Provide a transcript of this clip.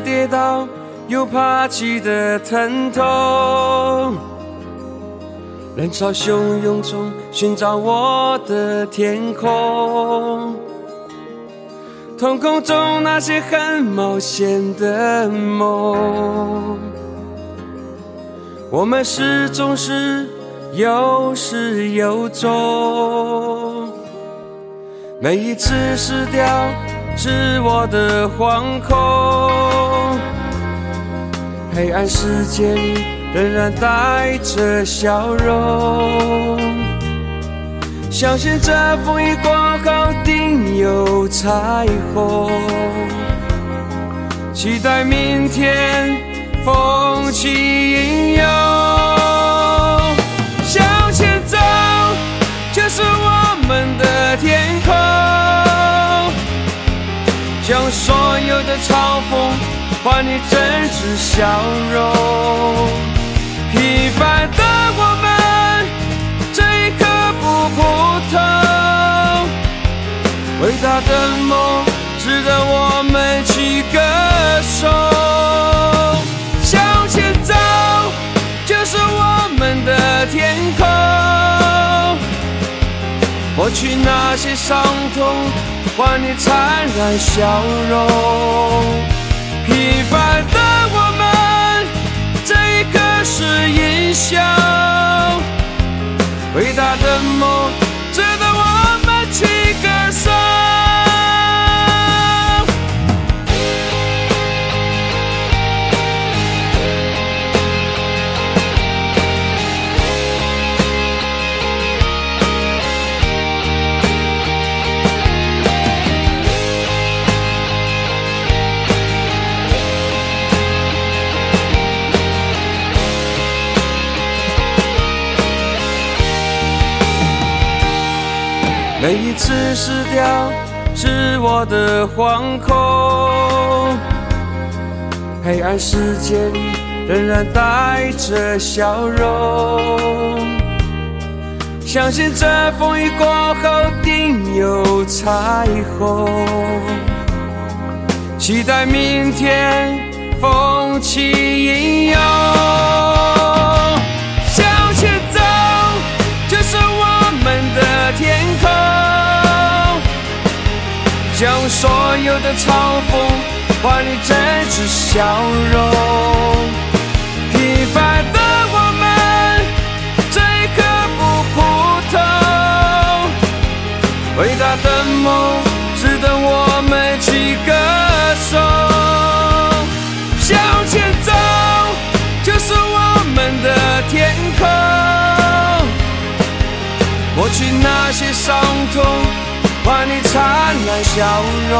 跌倒又爬起的疼痛。人潮汹涌中寻找我的天空，瞳孔中那些很冒险的梦，我们始终是有始有终。每一次失掉是我的惶恐，黑暗世界里仍然带着笑容，相信这风雨过后定有彩虹，期待明天风起云嘲讽换你真挚笑容。平凡的我们，这一刻不普通。伟大的梦，值得我们去歌颂。向前走，就是我们的天空。抹去那些伤痛，换你灿烂笑容。平凡的我们，这一刻是英雄。伟大的梦，每一次失掉是我的惶恐，黑暗世界里仍然带着笑容，相信这风雨过后定有彩虹，期待明天风起云涌。将所有的嘲讽换你真挚笑容。平凡的我们，这一刻不普通。伟大的梦，值得我们去歌颂。向前走，就是我们的天空。抹去那些伤痛。换你灿烂笑容